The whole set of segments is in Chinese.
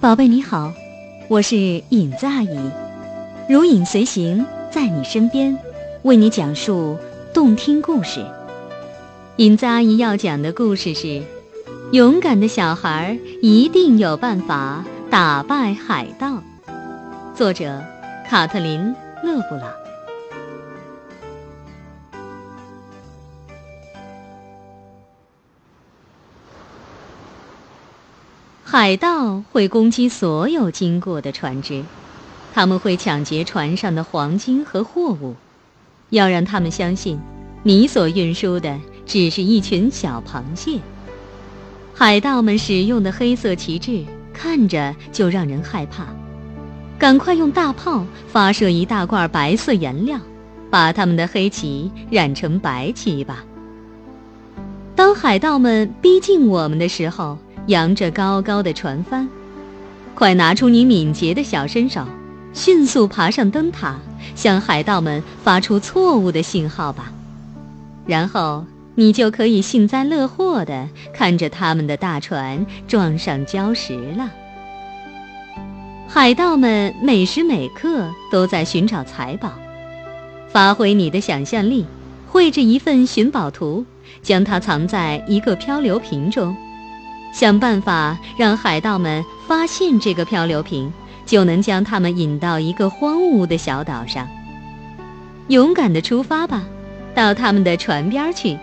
宝贝你好，我是影子阿姨，如影随形，在你身边，为你讲述动听故事。影子阿姨要讲的故事是：勇敢的小孩一定有办法打败海盗。作者：卡特琳·勒布朗。海盗会攻击所有经过的船只，他们会抢劫船上的黄金和货物，要让他们相信你所运输的只是一群小螃蟹。海盗们使用的黑色旗帜看着就让人害怕，赶快用大炮发射一大罐白色颜料，把他们的黑旗染成白旗吧。当海盗们逼近我们的时候。扬着高高的船帆，快拿出你敏捷的小身手，迅速爬上灯塔，向海盗们发出错误的信号吧。然后你就可以幸灾乐祸地看着他们的大船撞上礁石了。海盗们每时每刻都在寻找财宝，发挥你的想象力，绘制一份寻宝图，将它藏在一个漂流瓶中。想办法让海盗们发现这个漂流瓶，就能将他们引到一个荒芜的小岛上。勇敢地出发吧，到他们的船边去。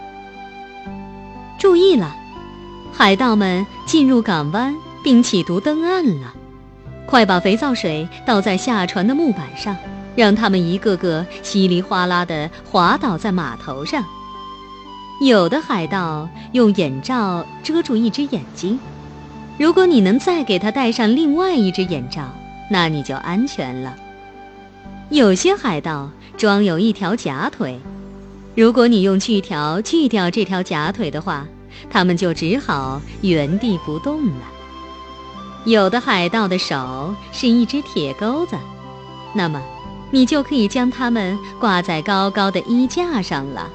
注意了，海盗们进入港湾并企图登岸了。快把肥皂水倒在下船的木板上，让他们一个个稀里哗啦地滑倒在码头上。有的海盗用眼罩遮住一只眼睛，如果你能再给他戴上另外一只眼罩，那你就安全了。有些海盗装有一条假腿，如果你用锯条锯掉这条假腿的话，他们就只好原地不动了。有的海盗的手是一只铁钩子，那么你就可以将它们挂在高高的衣架上了。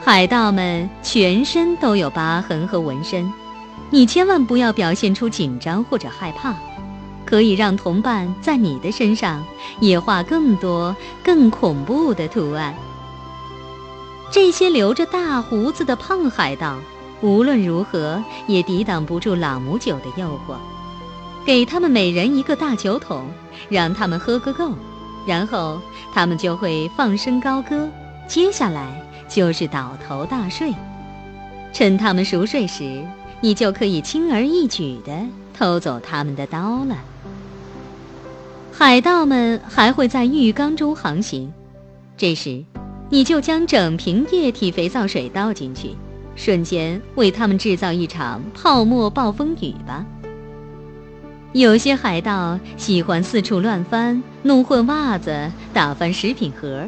海盗们全身都有疤痕和纹身，你千万不要表现出紧张或者害怕，可以让同伴在你的身上也画更多、更恐怖的图案。这些留着大胡子的胖海盗，无论如何也抵挡不住朗姆酒的诱惑。给他们每人一个大酒桶，让他们喝个够，然后他们就会放声高歌。接下来。就是倒头大睡，趁他们熟睡时，你就可以轻而易举地偷走他们的刀了。海盗们还会在浴缸中航行，这时，你就将整瓶液体肥皂水倒进去，瞬间为他们制造一场泡沫暴风雨吧。有些海盗喜欢四处乱翻，弄混袜子，打翻食品盒。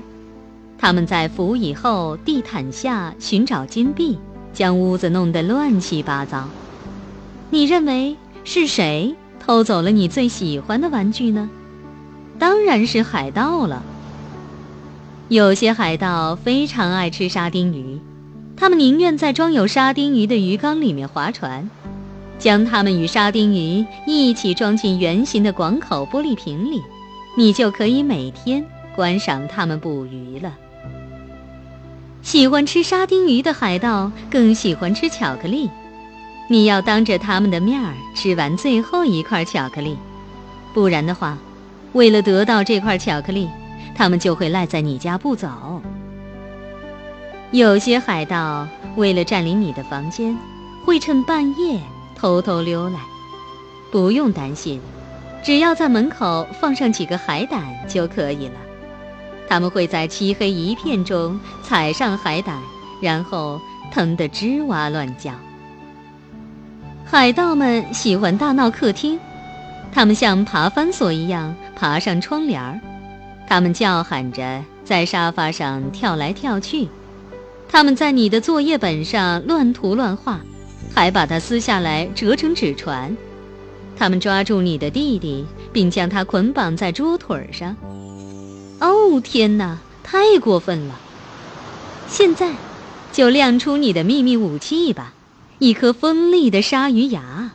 他们在扶椅后、地毯下寻找金币，将屋子弄得乱七八糟。你认为是谁偷走了你最喜欢的玩具呢？当然是海盗了。有些海盗非常爱吃沙丁鱼，他们宁愿在装有沙丁鱼的鱼缸里面划船，将它们与沙丁鱼一起装进圆形的广口玻璃瓶里，你就可以每天观赏它们捕鱼了。喜欢吃沙丁鱼的海盗更喜欢吃巧克力，你要当着他们的面儿吃完最后一块巧克力，不然的话，为了得到这块巧克力，他们就会赖在你家不走。有些海盗为了占领你的房间，会趁半夜偷偷溜来，不用担心，只要在门口放上几个海胆就可以了。他们会在漆黑一片中踩上海胆，然后疼得吱哇乱叫。海盗们喜欢大闹客厅，他们像爬翻索一样爬上窗帘儿，他们叫喊着在沙发上跳来跳去，他们在你的作业本上乱涂乱画，还把它撕下来折成纸船。他们抓住你的弟弟，并将他捆绑在桌腿上。哦天哪，太过分了！现在，就亮出你的秘密武器吧，一颗锋利的鲨鱼牙。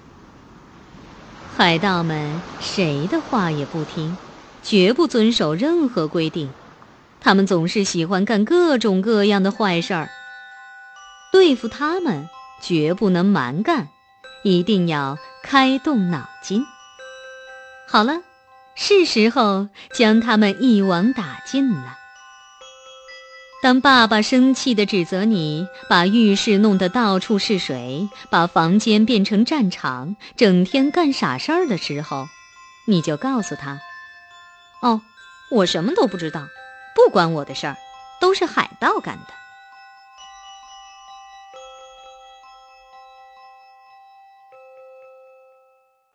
海盗们谁的话也不听，绝不遵守任何规定。他们总是喜欢干各种各样的坏事儿。对付他们，绝不能蛮干，一定要开动脑筋。好了，是时候将他们一网打尽了。当爸爸生气地指责你把浴室弄得到处是水，把房间变成战场，整天干傻事儿的时候，你就告诉他：“哦，我什么都不知道，不关我的事儿，都是海盗干的。”